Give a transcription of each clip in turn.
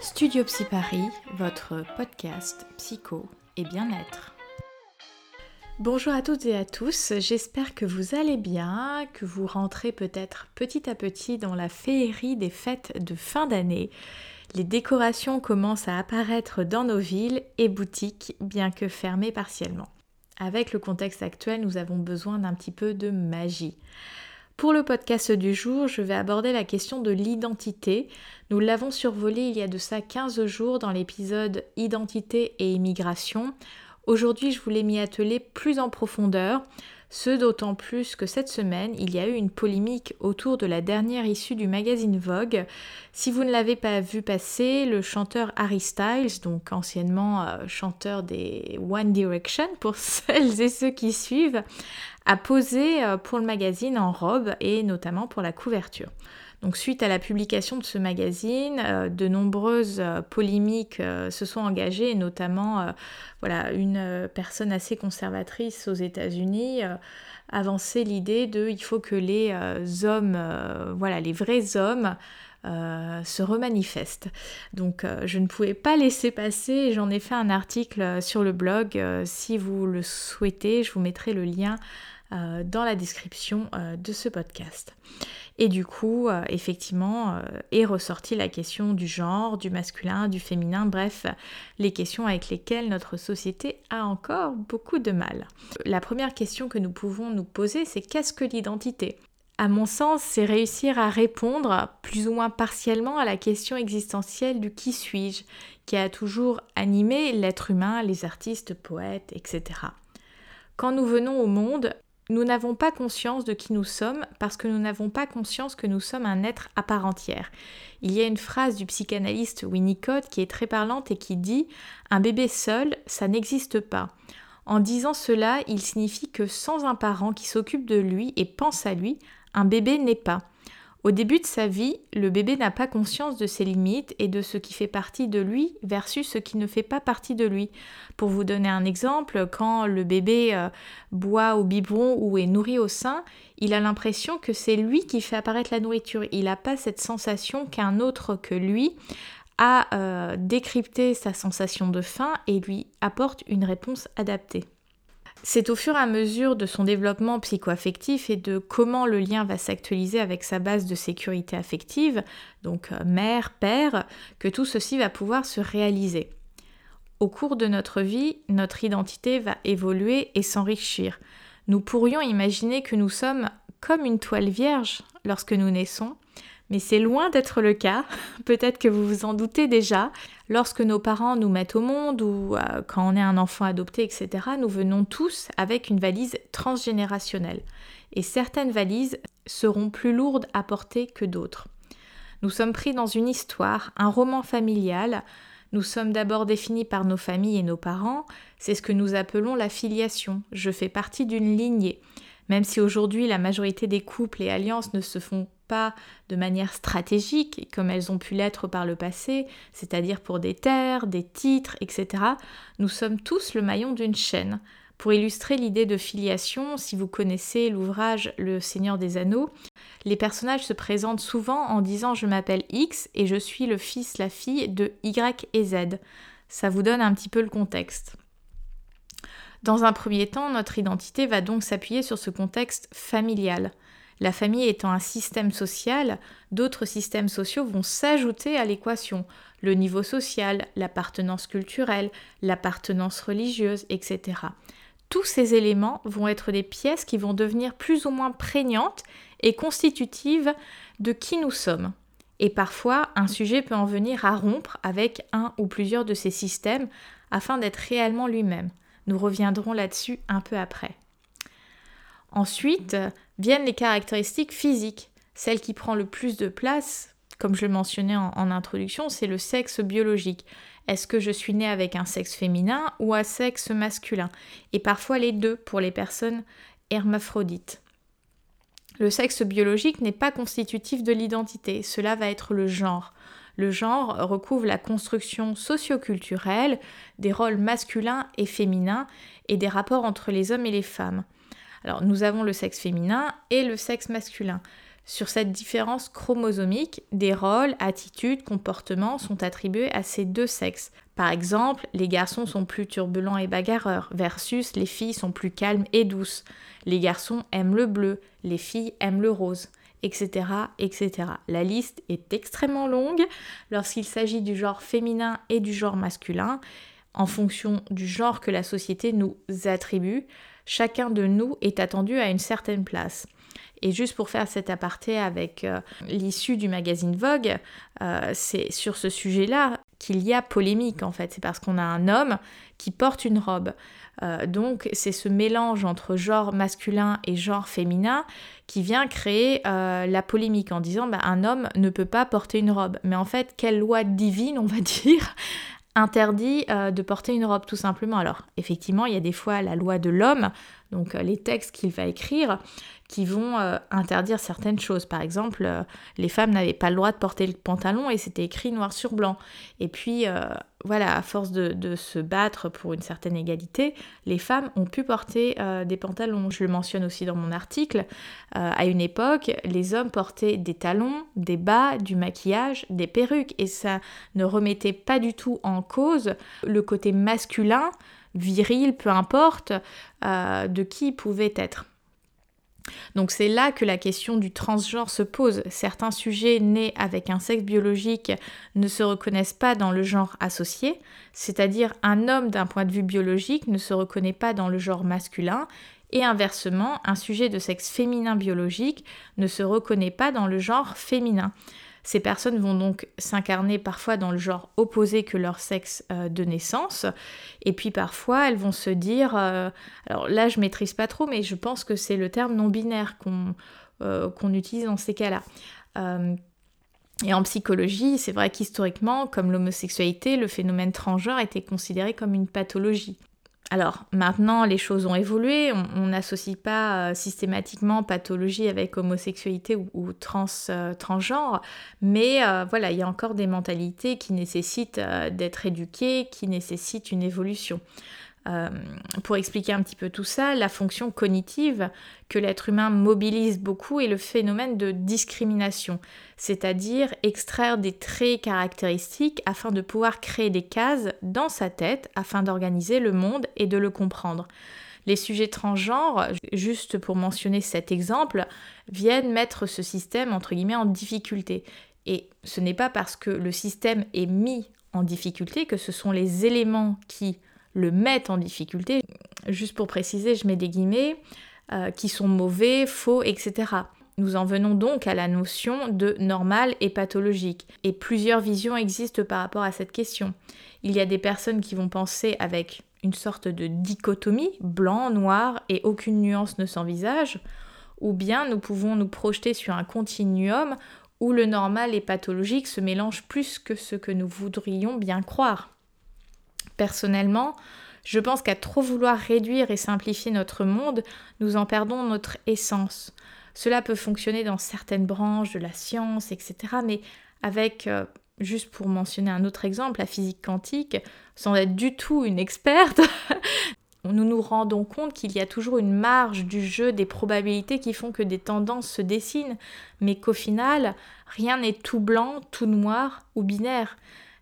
Studio Psy Paris, votre podcast psycho et bien-être. Bonjour à toutes et à tous, j'espère que vous allez bien, que vous rentrez peut-être petit à petit dans la féerie des fêtes de fin d'année. Les décorations commencent à apparaître dans nos villes et boutiques, bien que fermées partiellement. Avec le contexte actuel, nous avons besoin d'un petit peu de magie. Pour le podcast du jour, je vais aborder la question de l'identité. Nous l'avons survolé il y a de ça 15 jours dans l'épisode Identité et immigration. Aujourd'hui, je voulais m'y atteler plus en profondeur, ce d'autant plus que cette semaine, il y a eu une polémique autour de la dernière issue du magazine Vogue. Si vous ne l'avez pas vu passer, le chanteur Harry Styles, donc anciennement euh, chanteur des One Direction pour celles et ceux qui suivent, a posé euh, pour le magazine en robe et notamment pour la couverture. Donc suite à la publication de ce magazine, euh, de nombreuses euh, polémiques se sont engagées, notamment voilà, une personne assez conservatrice aux États-Unis avançait l'idée de il faut que les hommes, voilà, les vrais hommes, se remanifestent. Donc je ne pouvais pas laisser passer, j'en ai fait un article sur le blog, si vous le souhaitez, je vous mettrai le lien dans la description de ce podcast. Et du coup, euh, effectivement, euh, est ressortie la question du genre, du masculin, du féminin, bref, les questions avec lesquelles notre société a encore beaucoup de mal. La première question que nous pouvons nous poser, c'est qu'est-ce que l'identité? À mon sens, c'est réussir à répondre plus ou moins partiellement à la question existentielle du qui suis-je, qui a toujours animé l'être humain, les artistes, poètes, etc. Quand nous venons au monde, nous n'avons pas conscience de qui nous sommes parce que nous n'avons pas conscience que nous sommes un être à part entière. Il y a une phrase du psychanalyste Winnicott qui est très parlante et qui dit Un bébé seul, ça n'existe pas. En disant cela, il signifie que sans un parent qui s'occupe de lui et pense à lui, un bébé n'est pas. Au début de sa vie, le bébé n'a pas conscience de ses limites et de ce qui fait partie de lui versus ce qui ne fait pas partie de lui. Pour vous donner un exemple, quand le bébé euh, boit au biberon ou est nourri au sein, il a l'impression que c'est lui qui fait apparaître la nourriture. Il n'a pas cette sensation qu'un autre que lui a euh, décrypté sa sensation de faim et lui apporte une réponse adaptée. C'est au fur et à mesure de son développement psychoaffectif et de comment le lien va s'actualiser avec sa base de sécurité affective, donc euh, mère, père, que tout ceci va pouvoir se réaliser. Au cours de notre vie, notre identité va évoluer et s'enrichir. Nous pourrions imaginer que nous sommes comme une toile vierge lorsque nous naissons, mais c'est loin d'être le cas. Peut-être que vous vous en doutez déjà. Lorsque nos parents nous mettent au monde ou euh, quand on est un enfant adopté, etc., nous venons tous avec une valise transgénérationnelle. Et certaines valises seront plus lourdes à porter que d'autres. Nous sommes pris dans une histoire, un roman familial. Nous sommes d'abord définis par nos familles et nos parents. C'est ce que nous appelons la filiation. Je fais partie d'une lignée. Même si aujourd'hui la majorité des couples et alliances ne se font pas de manière stratégique comme elles ont pu l'être par le passé, c'est-à-dire pour des terres, des titres, etc., nous sommes tous le maillon d'une chaîne. Pour illustrer l'idée de filiation, si vous connaissez l'ouvrage Le Seigneur des Anneaux, les personnages se présentent souvent en disant je m'appelle X et je suis le fils, la fille de Y et Z. Ça vous donne un petit peu le contexte. Dans un premier temps, notre identité va donc s'appuyer sur ce contexte familial. La famille étant un système social, d'autres systèmes sociaux vont s'ajouter à l'équation. Le niveau social, l'appartenance culturelle, l'appartenance religieuse, etc. Tous ces éléments vont être des pièces qui vont devenir plus ou moins prégnantes et constitutives de qui nous sommes. Et parfois, un sujet peut en venir à rompre avec un ou plusieurs de ces systèmes afin d'être réellement lui-même. Nous reviendrons là-dessus un peu après. Ensuite viennent les caractéristiques physiques. Celle qui prend le plus de place, comme je le mentionnais en, introduction, c'est le sexe biologique. Est-ce que je suis née avec un sexe féminin ou un sexe masculin? Et parfois les deux pour les personnes hermaphrodites. Le sexe biologique n'est pas constitutif de l'identité, cela va être le genre. Le genre recouvre la construction socioculturelle des rôles masculins et féminins et des rapports entre les hommes et les femmes. Alors nous avons le sexe féminin et le sexe masculin. Sur cette différence chromosomique, des rôles, attitudes, comportements sont attribués à ces deux sexes. Par exemple, les garçons sont plus turbulents et bagarreurs, versus les filles sont plus calmes et douces. Les garçons aiment le bleu, les filles aiment le rose, etc. etc. La liste est extrêmement longue lorsqu'il s'agit du genre féminin et du genre masculin. En fonction du genre que la société nous attribue, chacun de nous est attendu à une certaine place. Et juste pour faire cet aparté avec euh, l'issue du magazine Vogue, euh, c'est sur ce sujet-là qu'il y a polémique en fait. C'est parce qu'on a un homme qui porte une robe. Euh, donc c'est ce mélange entre genre masculin et genre féminin qui vient créer la polémique en disant bah, un homme ne peut pas porter une robe. Mais en fait, quelle loi divine, on va dire, interdit de porter une robe tout simplement. Alors effectivement, il y a des fois la loi de l'homme, donc les textes qu'il va écrire, qui vont euh, interdire certaines choses. Par exemple, euh, les femmes n'avaient pas le droit de porter le pantalon et c'était écrit noir sur blanc. Et puis, euh, voilà, à force de, se battre pour une certaine égalité, les femmes ont pu porter des pantalons. Je le mentionne aussi dans mon article. à une époque, les hommes portaient des talons, des bas, du maquillage, des perruques. Et ça ne remettait pas du tout en cause le côté masculin, viril, peu importe, de qui il pouvait être. Donc c'est là que la question du transgenre se pose. Certains sujets nés avec un sexe biologique ne se reconnaissent pas dans le genre associé, c'est-à-dire un homme d'un point de vue biologique ne se reconnaît pas dans le genre masculin, et inversement, un sujet de sexe féminin biologique ne se reconnaît pas dans le genre féminin. Ces personnes vont donc s'incarner parfois dans le genre opposé que leur sexe euh, de naissance. Et puis parfois, elles vont se dire, euh, alors là je maîtrise pas trop, mais je pense que c'est le terme non binaire qu'on euh, qu'on utilise dans ces cas-là. Et en psychologie, c'est vrai qu'historiquement, comme l'homosexualité, le phénomène transgenre était considéré comme une pathologie. Alors maintenant, les choses ont évolué, on n'associe pas euh, systématiquement pathologie avec homosexualité ou, euh, transgenre, mais euh, voilà, il y a encore des mentalités qui nécessitent d'être éduquées, qui nécessitent une évolution. Euh, pour expliquer un petit peu tout ça, la fonction cognitive que l'être humain mobilise beaucoup est le phénomène de discrimination, c'est-à-dire extraire des traits caractéristiques afin de pouvoir créer des cases dans sa tête afin d'organiser le monde et de le comprendre. Les sujets transgenres, juste pour mentionner cet exemple, viennent mettre ce système entre guillemets en difficulté. Et ce n'est pas parce que le système est mis en difficulté que ce sont les éléments qui le mettent en difficulté. Juste pour préciser, je mets des guillemets, euh, qui sont mauvais, faux, etc. Nous en venons donc à la notion de normal et pathologique. Et plusieurs visions existent par rapport à cette question. Il y a des personnes qui vont penser avec une sorte de dichotomie, blanc, noir, et aucune nuance ne s'envisage, ou bien nous pouvons nous projeter sur un continuum où le normal et pathologique se mélangent plus que ce que nous voudrions bien croire. Personnellement, je pense qu'à trop vouloir réduire et simplifier notre monde, nous en perdons notre essence. Cela peut fonctionner dans certaines branches de la science, etc. Mais avec, euh, juste pour mentionner un autre exemple, la physique quantique, sans être du tout une experte, nous nous rendons compte qu'il y a toujours une marge du jeu des probabilités qui font que des tendances se dessinent, mais qu'au final, rien n'est tout blanc, tout noir ou binaire.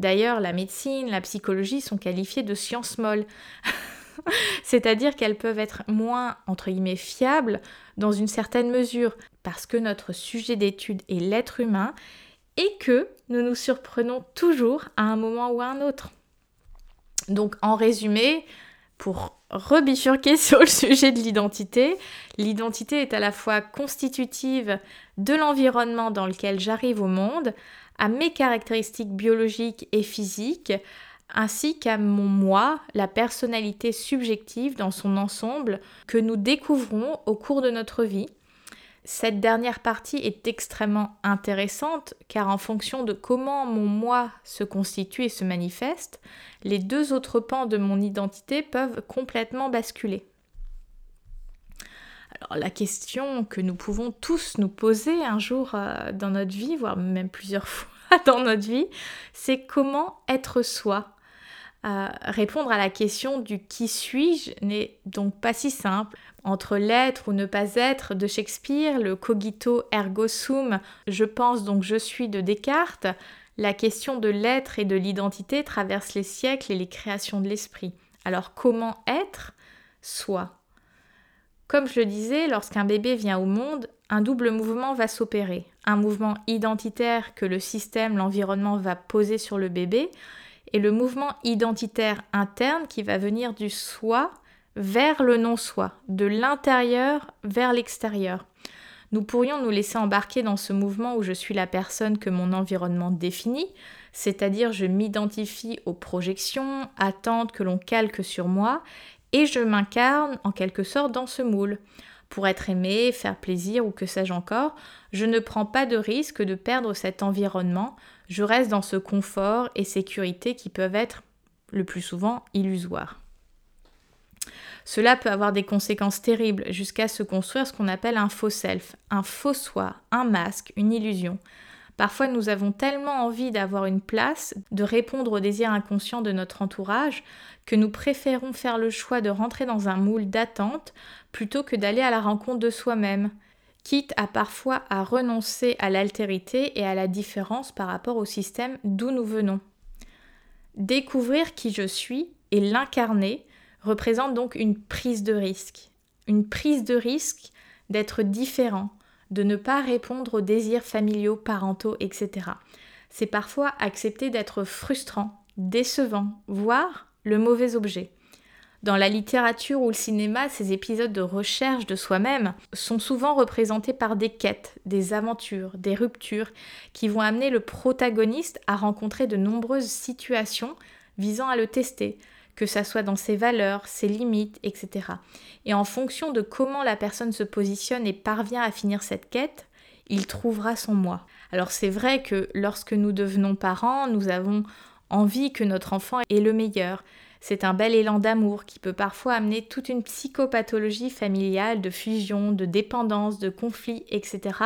D'ailleurs, la médecine, la psychologie sont qualifiées de sciences molles. C'est-à-dire qu'elles peuvent être moins, entre guillemets, fiables dans une certaine mesure, parce que notre sujet d'étude est l'être humain et que nous nous surprenons toujours à un moment ou à un autre. Donc, en résumé, pour rebifurquer sur le sujet de l'identité, l'identité est à la fois constitutive de l'environnement dans lequel j'arrive au monde, à mes caractéristiques biologiques et physiques, ainsi qu'à mon moi, la personnalité subjective dans son ensemble que nous découvrons au cours de notre vie. Cette dernière partie est extrêmement intéressante car en fonction de comment mon moi se constitue et se manifeste, les deux autres pans de mon identité peuvent complètement basculer. La question que nous pouvons tous nous poser un jour euh, dans notre vie, voire même plusieurs fois dans notre vie, c'est comment être soi? répondre à la question du qui suis-je n'est donc pas si simple. Entre l'être ou ne pas être de Shakespeare, le cogito ergo sum, je pense donc je suis de Descartes, la question de l'être et de l'identité traverse les siècles et les créations de l'esprit. Alors comment être Soi? Comme je le disais, lorsqu'un bébé vient au monde, un double mouvement va s'opérer. Un mouvement identitaire que le système, l'environnement va poser sur le bébé, et le mouvement identitaire interne qui va venir du soi vers le non-soi, de l'intérieur vers l'extérieur. Nous pourrions nous laisser embarquer dans ce mouvement où je suis la personne que mon environnement définit, c'est-à-dire je m'identifie aux projections, attentes que l'on calque sur moi, et je m'incarne en quelque sorte dans ce moule. Pour être aimé, faire plaisir ou que sais-je encore, je ne prends pas de risque de perdre cet environnement, je reste dans ce confort et sécurité qui peuvent être le plus souvent illusoires. Cela peut avoir des conséquences terribles jusqu'à se construire ce qu'on appelle un faux self, un faux soi, un masque, une illusion. Parfois nous avons tellement envie d'avoir une place, de répondre aux désirs inconscients de notre entourage, que nous préférons faire le choix de rentrer dans un moule d'attente plutôt que d'aller à la rencontre de soi-même, quitte à parfois à renoncer à l'altérité et à la différence par rapport au système d'où nous venons. Découvrir qui je suis et l'incarner représente donc une prise de risque. Une prise de risque d'être différent, de ne pas répondre aux désirs familiaux, parentaux, etc. C'est parfois accepter d'être frustrant, décevant, voire le mauvais objet. Dans la littérature ou le cinéma, ces épisodes de recherche de soi-même sont souvent représentés par des quêtes, des aventures, des ruptures qui vont amener le protagoniste à rencontrer de nombreuses situations visant à le tester, que ça soit dans ses valeurs, ses limites, etc. Et en fonction de comment la personne se positionne et parvient à finir cette quête, il trouvera son moi. Alors c'est vrai que lorsque nous devenons parents, nous avons envie que notre enfant ait le meilleur, c'est un bel élan d'amour qui peut parfois amener toute une psychopathologie familiale de fusion, de dépendance, de conflit, etc.,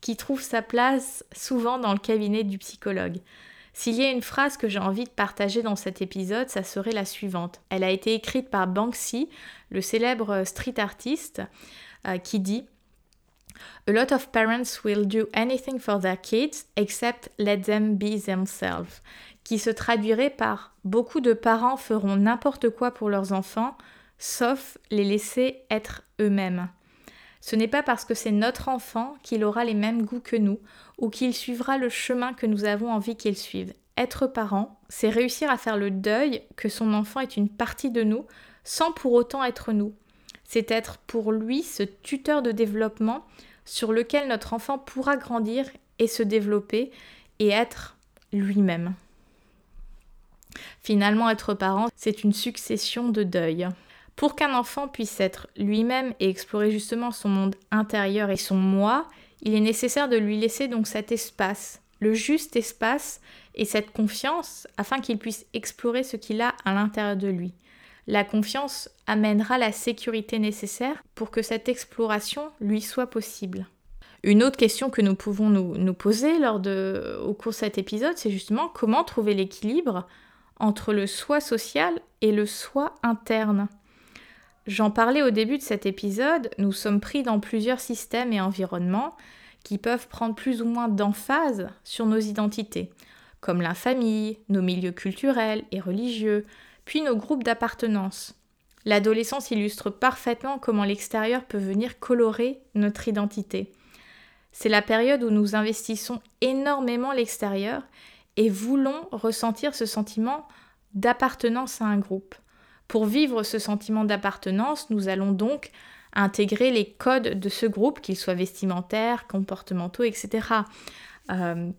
qui trouve sa place souvent dans le cabinet du psychologue. S'il y a une phrase que j'ai envie de partager dans cet épisode, ça serait la suivante. Elle a été écrite par Banksy, le célèbre street artiste, euh, qui dit A lot of parents will do anything for their kids except let them be themselves qui se traduirait par beaucoup de parents feront n'importe quoi pour leurs enfants, sauf les laisser être eux-mêmes. Ce n'est pas parce que c'est notre enfant qu'il aura les mêmes goûts que nous ou qu'il suivra le chemin que nous avons envie qu'il suive. Être parent, c'est réussir à faire le deuil que son enfant est une partie de nous sans pour autant être nous. C'est être pour lui ce tuteur de développement sur lequel notre enfant pourra grandir et se développer et être lui-même. Finalement, être parent, c'est une succession de deuils. Pour qu'un enfant puisse être lui-même et explorer justement son monde intérieur et son moi, il est nécessaire de lui laisser donc cet espace, le juste espace et cette confiance afin qu'il puisse explorer ce qu'il a à l'intérieur de lui. La confiance amènera la sécurité nécessaire pour que cette exploration lui soit possible. Une autre question que nous pouvons nous, poser au cours de cet épisode, c'est justement comment trouver l'équilibre entre le soi social et le soi interne. J'en parlais au début de cet épisode, nous sommes pris dans plusieurs systèmes et environnements qui peuvent prendre plus ou moins d'emphase sur nos identités, comme la famille, nos milieux culturels et religieux, puis nos groupes d'appartenance. L'adolescence illustre parfaitement comment l'extérieur peut venir colorer notre identité. C'est la période où nous investissons énormément l'extérieur et voulons ressentir ce sentiment d'appartenance à un groupe. Pour vivre ce sentiment d'appartenance, nous allons donc intégrer les codes de ce groupe, qu'ils soient vestimentaires, comportementaux, etc. Euh,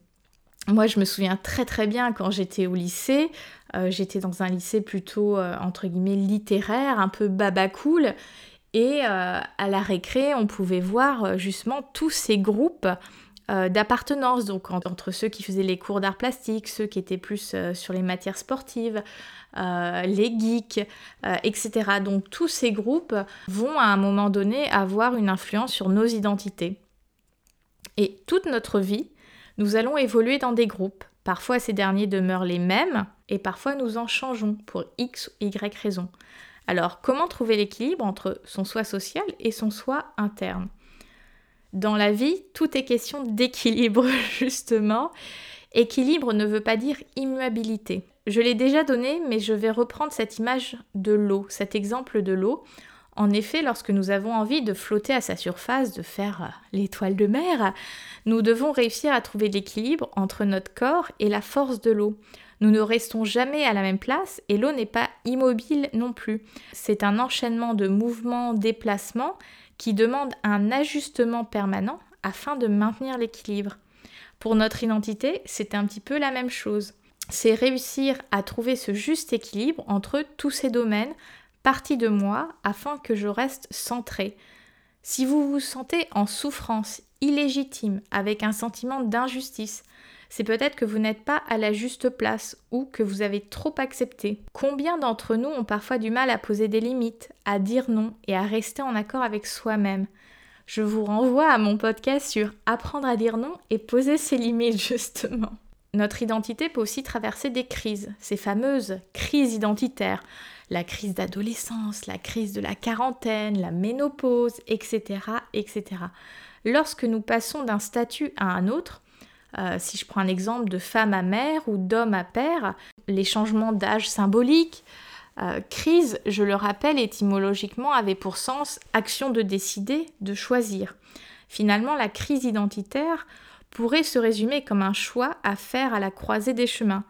moi, je me souviens très très bien quand j'étais au lycée, euh, j'étais dans un lycée plutôt, euh, entre guillemets, littéraire, un peu baba cool, et à la récré, on pouvait voir justement tous ces groupes euh, d'appartenance, donc entre ceux qui faisaient les cours d'art plastique, ceux qui étaient plus euh, sur les matières sportives, euh, les geeks, etc. Donc tous ces groupes vont à un moment donné avoir une influence sur nos identités. Et toute notre vie, nous allons évoluer dans des groupes, Parfois ces derniers demeurent les mêmes et parfois nous en changeons pour X ou Y raison. Alors comment trouver l'équilibre entre son soi social et son soi interne? Dans la vie, tout est question d'équilibre justement. Équilibre ne veut pas dire immuabilité. Je l'ai déjà donné, mais je vais reprendre cette image de l'eau, cet exemple de l'eau. En effet, lorsque nous avons envie de flotter à sa surface, de faire euh, l'étoile de mer, nous devons réussir à trouver l'équilibre entre notre corps et la force de l'eau. Nous ne restons jamais à la même place et l'eau n'est pas immobile non plus. C'est un enchaînement de mouvements, déplacements qui demande un ajustement permanent afin de maintenir l'équilibre. Pour notre identité, c'est un petit peu la même chose. C'est réussir à trouver ce juste équilibre entre tous ces domaines partie de moi afin que je reste centré. Si vous vous sentez en souffrance, illégitime, avec un sentiment d'injustice, c'est peut-être que vous n'êtes pas à la juste place ou que vous avez trop accepté. Combien d'entre nous ont parfois du mal à poser des limites, à dire non et à rester en accord avec soi-même? Je vous renvoie à mon podcast sur apprendre à dire non et poser ses limites justement. Notre identité peut aussi traverser des crises, ces fameuses crises identitaires la crise d'adolescence, la crise de la quarantaine, la ménopause, etc. etc. Lorsque nous passons d'un statut à un autre, euh, si je prends un exemple de femme à mère ou d'homme à père, les changements d'âge symboliques, euh, crise, je le rappelle étymologiquement, avait pour sens action de décider, de choisir. Finalement, la crise identitaire pourrait se résumer comme un choix à faire à la croisée des chemins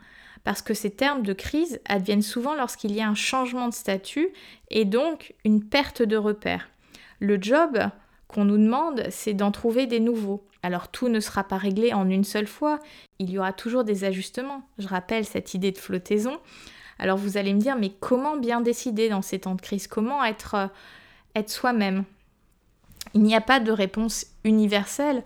parce que ces termes de crise adviennent souvent lorsqu'il y a un changement de statut et donc une perte de repères. Le job qu'on nous demande, c'est d'en trouver des nouveaux. Alors tout ne sera pas réglé en une seule fois, il y aura toujours des ajustements. Je rappelle cette idée de flottaison. Alors vous allez me dire, mais comment bien décider dans ces temps de crise? Comment être, euh, être soi-même? Il n'y a pas de réponse universelle.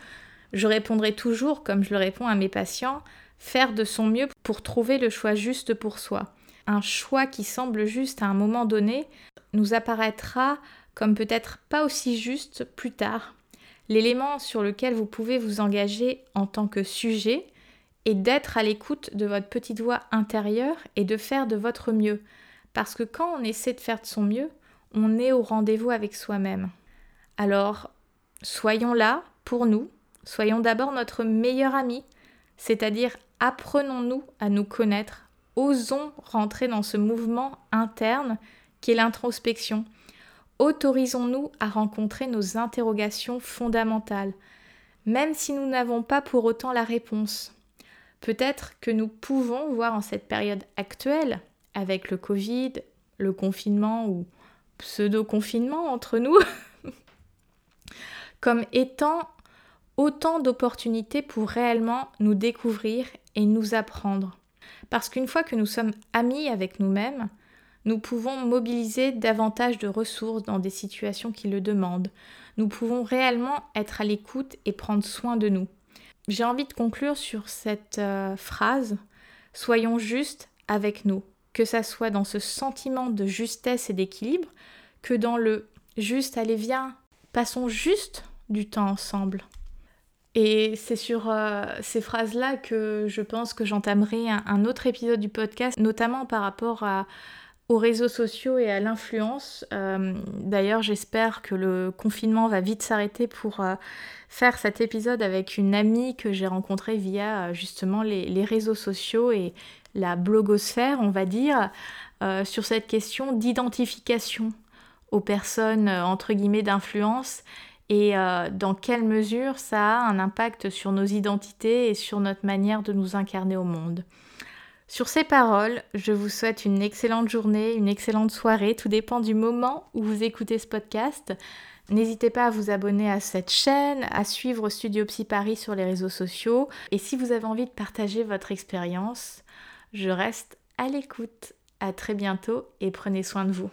Je répondrai toujours, comme je le réponds à mes patients, faire de son mieux pour trouver le choix juste pour soi. Un choix qui semble juste à un moment donné nous apparaîtra comme peut-être pas aussi juste plus tard. L'élément sur lequel vous pouvez vous engager en tant que sujet est d'être à l'écoute de votre petite voix intérieure et de faire de votre mieux. Parce que quand on essaie de faire de son mieux, on est au rendez-vous avec soi-même. Alors, soyons là pour nous, soyons d'abord notre meilleur ami, c'est-à-dire apprenons-nous à nous connaître, osons rentrer dans ce mouvement interne qui est l'introspection. Autorisons-nous à rencontrer nos interrogations fondamentales, même si nous n'avons pas pour autant la réponse. Peut-être que nous pouvons voir en cette période actuelle, avec le Covid, le confinement ou pseudo-confinement entre nous, comme étant autant d'opportunités pour réellement nous découvrir et nous apprendre. Parce qu'une fois que nous sommes amis avec nous-mêmes, nous pouvons mobiliser davantage de ressources dans des situations qui le demandent. Nous pouvons réellement être à l'écoute et prendre soin de nous. J'ai envie de conclure sur cette euh, phrase Soyons justes avec nous, que ça soit dans ce sentiment de justesse et d'équilibre, que dans le juste allez viens, passons juste du temps ensemble. Et c'est sur euh, ces phrases-là que je pense que j'entamerai un, autre épisode du podcast, notamment par rapport aux réseaux sociaux et à l'influence. Euh, d'ailleurs, j'espère que le confinement va vite s'arrêter pour euh, faire cet épisode avec une amie que j'ai rencontrée via justement les, les, réseaux sociaux et la blogosphère, on va dire, sur cette question d'identification aux personnes entre guillemets d'influence et euh, dans quelle mesure ça a un impact sur nos identités et sur notre manière de nous incarner au monde? Sur ces paroles, je vous souhaite une excellente journée, une excellente soirée, tout dépend du moment où vous écoutez ce podcast. N'hésitez pas à vous abonner à cette chaîne, à suivre Studio Psy Paris sur les réseaux sociaux. Et si vous avez envie de partager votre expérience, je reste à l'écoute. À très bientôt et prenez soin de vous.